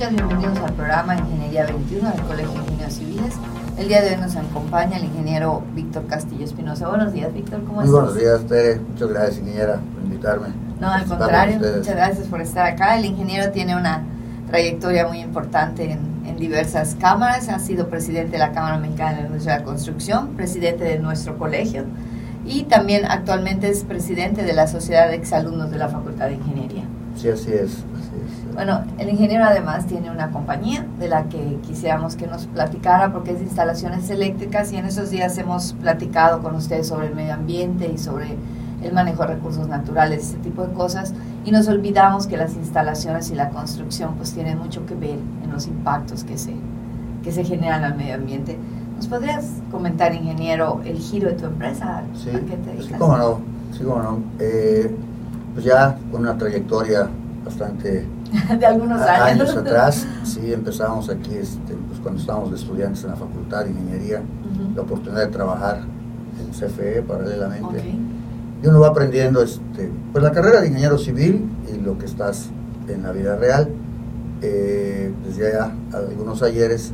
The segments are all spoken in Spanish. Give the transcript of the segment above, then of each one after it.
escuchas, bienvenidos al programa Ingeniería 21 del Colegio de Ingenieros Civiles. El día de hoy nos acompaña el ingeniero Víctor Castillo Espinosa. Buenos días, Víctor, ¿cómo estás? Muy buenos días, Tere. Muchas gracias, ingeniera, por invitarme. No, al contrario, muchas gracias por estar acá. El ingeniero tiene una trayectoria muy importante en, en, diversas cámaras. Ha sido presidente de la Cámara Mexicana de la Industria de la Construcción, presidente de nuestro colegio y también actualmente es presidente de la Sociedad de Exalumnos de la Facultad de Ingeniería. Sí, así es. Bueno, el ingeniero además tiene una compañía de la que quisiéramos que nos platicara porque es de instalaciones eléctricas y en esos días hemos platicado con ustedes sobre el medio ambiente y sobre el manejo de recursos naturales, ese tipo de cosas, y nos olvidamos que las instalaciones y la construcción pues tienen mucho que ver en los impactos que se, que se generan al medio ambiente. ¿Nos podrías comentar, ingeniero, el giro de tu empresa? Sí, ¿A qué te sí, cómo no, sí, cómo no. Eh, pues ya con una trayectoria bastante de algunos años. años atrás, sí, empezamos aquí este, pues cuando estábamos de estudiantes en la Facultad de Ingeniería, la oportunidad de trabajar en CFE paralelamente. Y uno va aprendiendo este, pues la carrera de ingeniero civil y lo que estás en la vida real. Eh, desde ya algunos ayeres,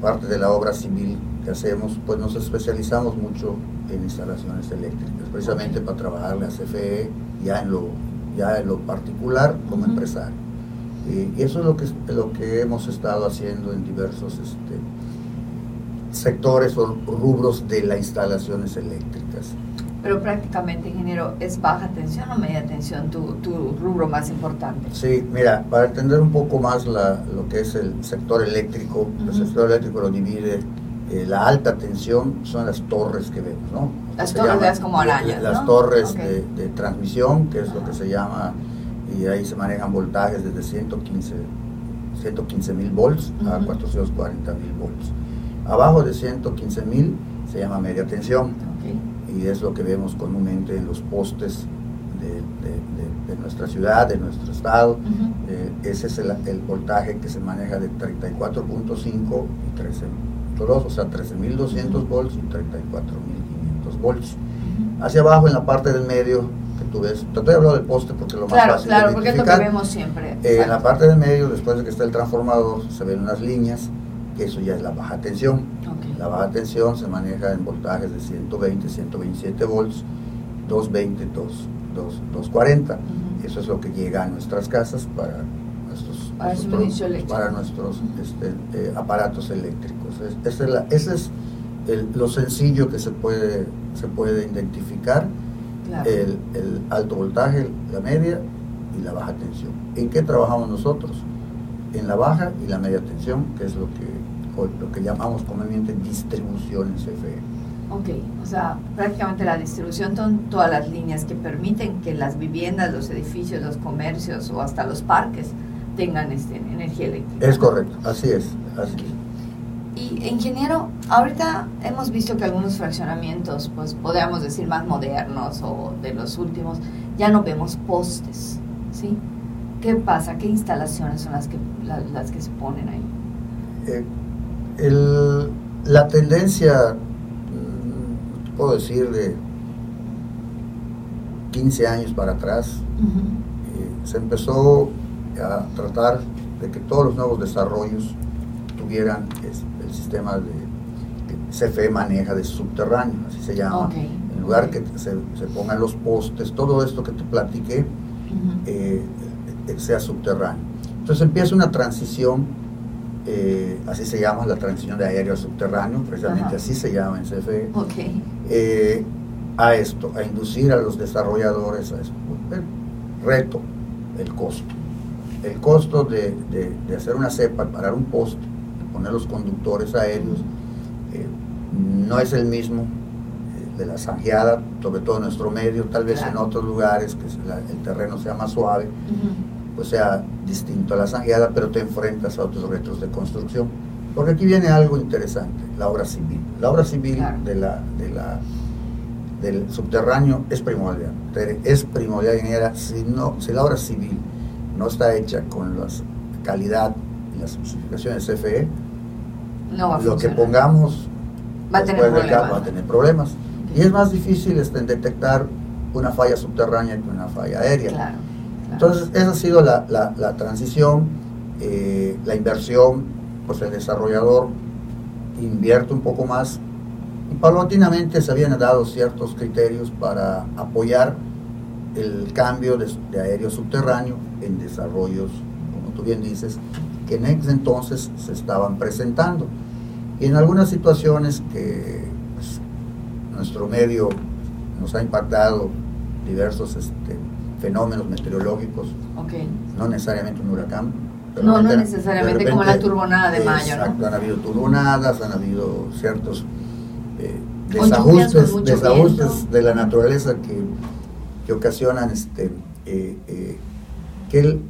parte de la obra civil que hacemos, pues nos especializamos mucho en instalaciones eléctricas, precisamente para trabajarle a CFE ya en lo, ya en lo particular como empresario. Y, eso es lo que, lo que hemos estado haciendo en diversos este, sectores o rubros de las instalaciones eléctricas. Pero prácticamente, ingeniero, ¿es baja tensión o media tensión tu, tu rubro más importante? Sí, mira, para entender un poco más la, lo que es el sector eléctrico, el sector eléctrico lo divide, eh, la alta tensión son las torres que vemos, ¿no? Las torres como arañas, Las torres de, de, transmisión, que es lo que se llama y ahí se manejan voltajes desde 115 115 mil volts a 440 mil volts. Abajo de 115 mil se llama media tensión y es lo que vemos comúnmente en los postes de, de, nuestra ciudad, de nuestro estado. Eh, ese es el, el, voltaje que se maneja de 34.5 y 13.2, o sea, 13.200 volts y 34.500 volts. Hacia abajo, en la parte del medio, tú ves, te estoy hablando del poste porque es lo más claro, fácil Claro, porque es lo que vemos siempre. Eh, en la parte del medio, después de que está el transformador, se ven unas líneas, que eso ya es la baja tensión. La baja tensión se maneja en voltajes de 120, 127 volts, 220, 2, 2, 240. Eso es lo que llega a nuestras casas para nuestros, para, nuestros, para nuestros este, eh, aparatos eléctricos. Ese es, la, ese es el, lo sencillo que se puede, se puede identificar el, el, alto voltaje, la media y la baja tensión. ¿En qué trabajamos nosotros? En la baja y la media tensión, que es lo que, lo que llamamos comúnmente distribución en CFE. Ok, o sea, prácticamente la distribución son todas las líneas que permiten que las viviendas, los edificios, los comercios o hasta los parques tengan este, energía eléctrica. Es correcto, así es. Así es. Ingeniero, ahorita hemos visto que algunos fraccionamientos, pues podríamos decir más modernos o de los últimos, ya no vemos postes, ¿sí? ¿Qué pasa? ¿Qué instalaciones son las que, las que se ponen ahí? Eh, el, la tendencia, mm, puedo decir, de 15 años para atrás, eh, se empezó a tratar de que todos los nuevos desarrollos tuvieran el sistema de, CFE maneja de subterráneo, así se llama. En lugar que se, se, pongan los postes, todo esto que te platiqué, eh, eh, sea subterráneo. Entonces empieza una transición, eh, así se llama, la transición de aéreo a subterráneo, precisamente así se llama en CFE, a esto, a inducir a los desarrolladores a esto. El reto, el costo. El costo de, de, de hacer una cepa, parar un poste, poner los conductores aéreos, eh, no es el mismo eh, de la zanjeada, sobre todo en nuestro medio, tal vez en otros lugares que el terreno sea más suave, pues sea distinto a la zanjeada, pero te enfrentas a otros retos de construcción. Porque aquí viene algo interesante, la obra civil. La obra civil de la, de la, del subterráneo es primordial. Es primordial, ingeniera, si, no, si la obra civil no está hecha con la calidad y las especificaciones CFE, lo que pongamos va a tener problemas. va a tener problemas. Y es más difícil este, detectar una falla subterránea que una falla aérea. Entonces, esa ha sido la, la, transición eh, la inversión, pues el desarrollador invierte un poco más y paulatinamente se habían dado ciertos criterios para apoyar el cambio de, aéreo subterráneo en desarrollos, como tú bien dices, que en ese entonces se estaban presentando. Y en algunas situaciones que pues, nuestro medio nos ha impactado diversos este, fenómenos meteorológicos, no necesariamente un huracán. no, no necesariamente como la turbonada de mayo. Exacto, han habido turbonadas, han habido ciertos eh, desajustes, desajustes de la naturaleza que, que ocasionan este, eh, eh, que el,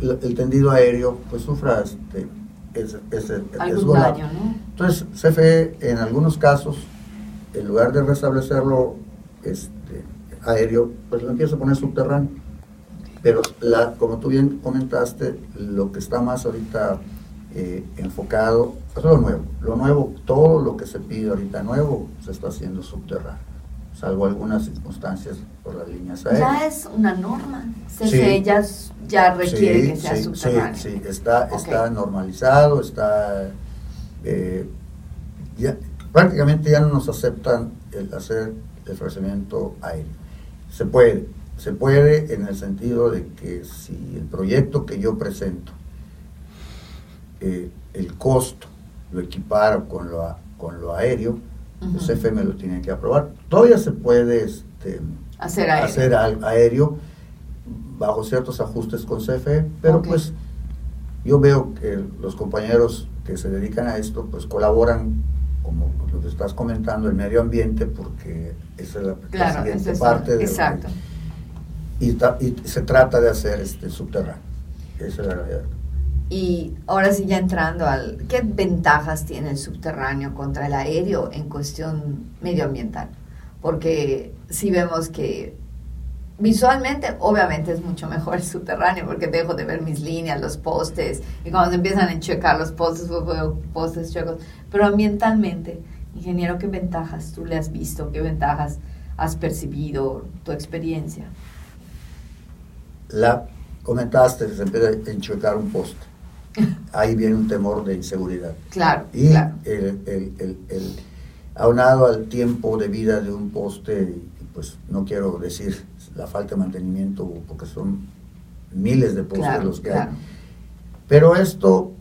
el, tendido aéreo pues sufra este, ese, ese daño, ¿no? Entonces, CFE en algunos casos, en lugar de restablecerlo este, aéreo, pues lo empieza a poner subterráneo. Pero la, como tú bien comentaste, lo que está más ahorita eh, enfocado, es lo nuevo. Lo nuevo, todo lo que se pide ahorita nuevo, se está haciendo subterráneo, salvo algunas circunstancias por las líneas aéreas. Ya es una norma, se ya, ya, requiere que sea subterráneo. Sí, sí, está, está normalizado, está... Eh, ya, prácticamente ya no nos aceptan el hacer el ofrecimiento aéreo. Se puede, se puede en el sentido de que si el proyecto que yo presento el costo lo equiparo con lo, con lo aéreo, el CFE me lo tiene que aprobar. Todavía se puede este, hacer, aéreo. hacer aéreo bajo ciertos ajustes con CFE, pero pues yo veo que los compañeros que se dedican a esto pues colaboran como lo que estás comentando, el medio ambiente, porque esa es la, siguiente parte de exacto. y, y, se trata de hacer este subterráneo. Esa es la realidad. Y ahora sí ya entrando al, ¿qué ventajas tiene el subterráneo contra el aéreo en cuestión medioambiental? Porque si vemos que visualmente obviamente es mucho mejor el subterráneo porque dejo de ver mis líneas, los postes, y cuando se empiezan a checar los postes, postes checos, pero ambientalmente, ingeniero, ¿qué ventajas tú le has visto? ¿Qué ventajas has percibido, tu experiencia? La comentaste, se empieza a enchuecar un poste ahí viene un temor de inseguridad. Claro. Y El, el, el, aunado al tiempo de vida de un poste, pues no quiero decir la falta de mantenimiento, porque son miles de postes los que hay. Pero esto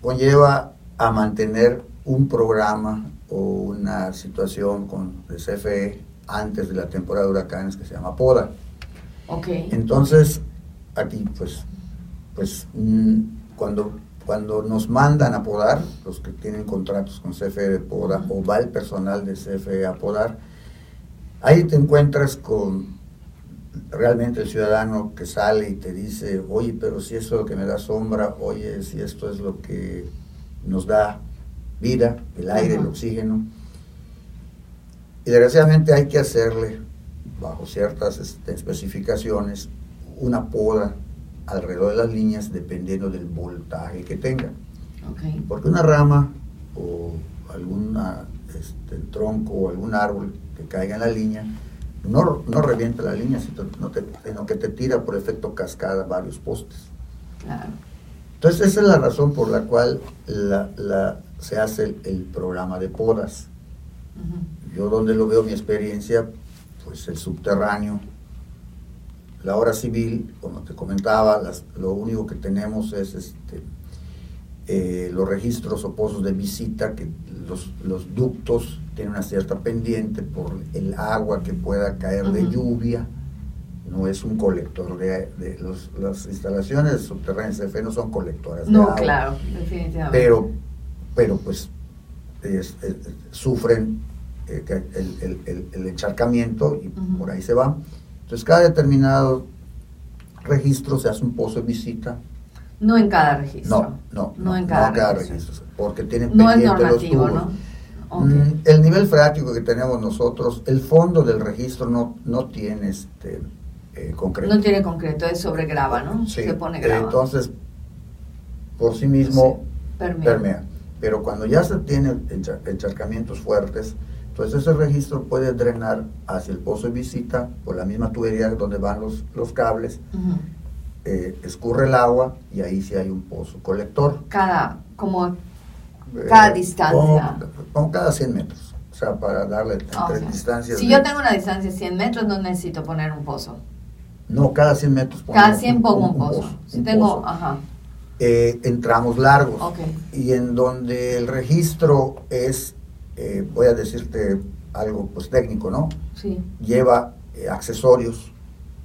conlleva a mantener un programa o una situación con el CFE antes de la temporada de huracanes que se llama poda. Okay. Entonces, aquí pues, pues mm, cuando, cuando nos mandan a podar, los que tienen contratos con CFE de poda, o va el personal de CFE a podar, ahí te encuentras con realmente el ciudadano que sale y te dice, oye, pero si eso es lo que me da sombra, oye, si esto es lo que nos da vida, el aire, el oxígeno. Y desgraciadamente hay que hacerle, bajo ciertas este, especificaciones, una poda alrededor de las líneas dependiendo del voltaje que tenga. Porque una rama o algún este, tronco o algún árbol que caiga en la línea no, no revienta la línea, sino, que te tira por efecto cascada varios postes. Entonces esa es la razón por la cual la, se hace el, programa de podas. Yo donde lo veo mi experiencia, pues el subterráneo, la hora civil, como te comentaba, lo único que tenemos es este, eh, los registros o pozos de visita, que los, ductos tienen una cierta pendiente por el agua que pueda caer de lluvia. No es un colector de, las instalaciones subterráneas de fe no son colectoras no, claro, definitivamente. Pero, pero pues sufren eh, el, encharcamiento y por ahí se van. Entonces, cada determinado registro se hace un pozo de visita. No en cada registro. No, no, no, en cada, registro. Porque tienen no es normativo, ¿no? Mm, el nivel freático que tenemos nosotros, el fondo del registro no, no tiene este eh, concreto. No tiene concreto, es sobre grava, ¿no? Sí, se pone grava. Entonces, por sí mismo permea. Pero cuando ya se tienen encharcamientos fuertes, entonces ese registro puede drenar hacia el pozo de visita por la misma tubería donde van los, los cables, eh, escurre el agua y ahí sí hay un pozo colector. Cada, como cada distancia. Como, cada 100 metros. O sea, para darle entre distancias. Si yo tengo una distancia de 100 metros, no necesito poner un pozo. No, cada 100 metros. Cada 100 pongo un, pozo. si tengo, ajá. Eh, en tramos largos. Y en donde el registro es, eh, voy a decirte algo pues técnico, ¿no? Sí. Lleva eh, accesorios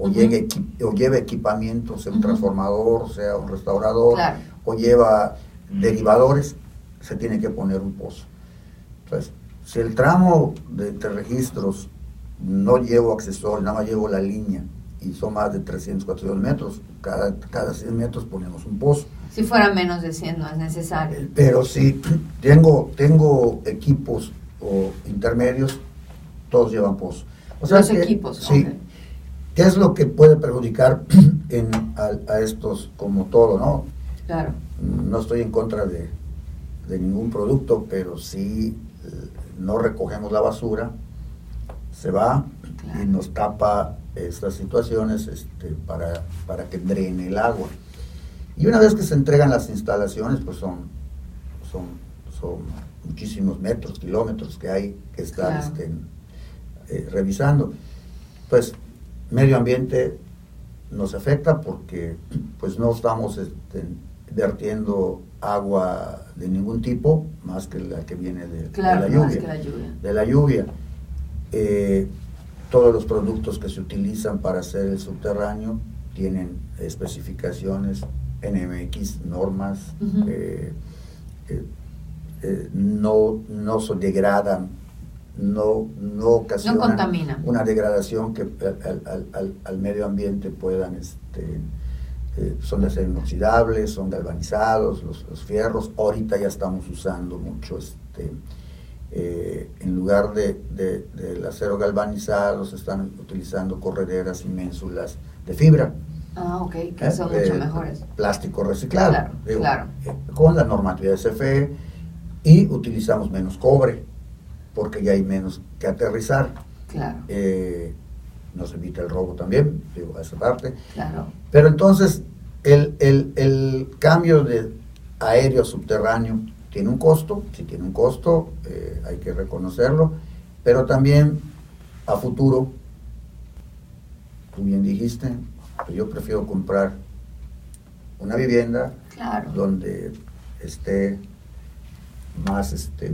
o, llegue, o lleva equipamientos, un transformador, o sea, un restaurador, o lleva derivadores, se tiene que poner un pozo. Entonces, si el tramo de, registros no llevo accesorios, nada más llevo la línea, y son más de 300, 400 metros, cada, cada 100 metros ponemos un pozo. Si fuera menos de 100 no es necesario. Eh, pero si tengo, tengo equipos o intermedios, todos llevan pozo. O sea Los equipos, sí. ¿Qué es lo que puede perjudicar en, a, estos, como todo, no? Claro. No estoy en contra de, de ningún producto, pero si eh, no recogemos la basura, se va y nos tapa estas situaciones este, para, para que drene el agua. Y una vez que se entregan las instalaciones, pues son, son, son muchísimos metros, kilómetros que hay que estar este, eh, revisando. Pues medio ambiente nos afecta porque pues no estamos este, vertiendo agua de ningún tipo más que la que viene de, la, lluvia, De la lluvia. Eh, todos los productos que se utilizan para hacer el subterráneo tienen especificaciones NMX, normas, eh, eh, eh, no, no se degradan, no, no ocasionan una degradación que al, medio ambiente puedan, este, son de acero inoxidables, son galvanizados, los, los, fierros, ahorita ya estamos usando mucho este, en lugar de, de, del acero galvanizado, se están utilizando correderas y ménsulas de fibra. Ah, ok, que son mucho eh, mejores. Plástico reciclado. Claro, eh, con la normatividad de CFE y utilizamos menos cobre porque ya hay menos que aterrizar. Claro. Eh, nos evita el robo también, digo, a esa parte. Claro. Pero entonces, el, el, el cambio de aéreo subterráneo tiene un costo, si tiene un costo, hay que reconocerlo, pero también a futuro, tú bien dijiste, pues yo prefiero comprar una vivienda donde esté más este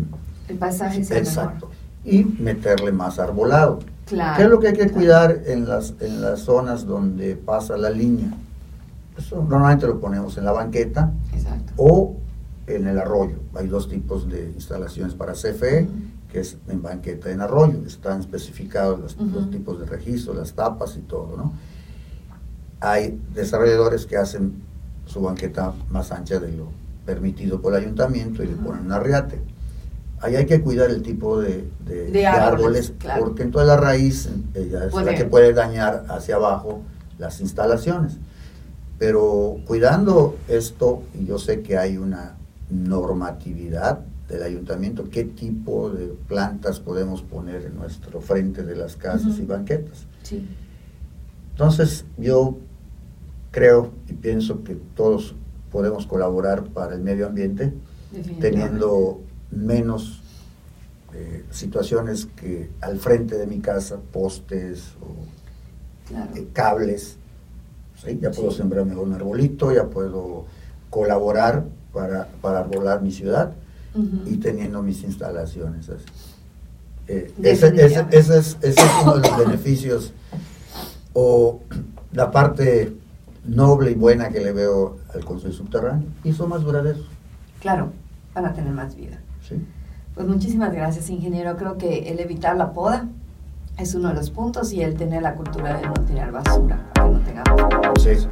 el pasaje exacto y meterle más arbolado ¿Qué es lo que hay que cuidar en las en las zonas donde pasa la línea? Eso normalmente lo ponemos en la banqueta o en el arroyo. Hay dos tipos de instalaciones para CFE, que es en banqueta y en arroyo. Están especificados los, los tipos de registro, las tapas y todo, ¿no? hay desarrolladores que hacen su banqueta más ancha de lo permitido por el ayuntamiento y le ponen un arriate. Ahí hay que cuidar el tipo de, árboles, porque en toda la raíz es la que puede dañar hacia abajo las instalaciones. Pero cuidando esto, yo sé que hay una normatividad del ayuntamiento, qué tipo de plantas podemos poner en nuestro frente de las casas y banquetas. Entonces yo creo y pienso que todos podemos colaborar para el medio ambiente teniendo menos eh, situaciones que al frente de mi casa, postes o eh, cables. Ya puedo sembrar mejor un arbolito, ya puedo colaborar para, para arbolar mi ciudad y teniendo mis instalaciones. Eh, ese, ese, ese, es, ese, es, uno de los beneficios o la parte noble y buena que le veo al Consejo Subterráneo y son más duraderos. Claro, van a tener más vida. Pues muchísimas gracias, ingeniero. Creo que el evitar la poda es uno de los puntos y el tener la cultura de no tirar basura, que no tengamos. Sí.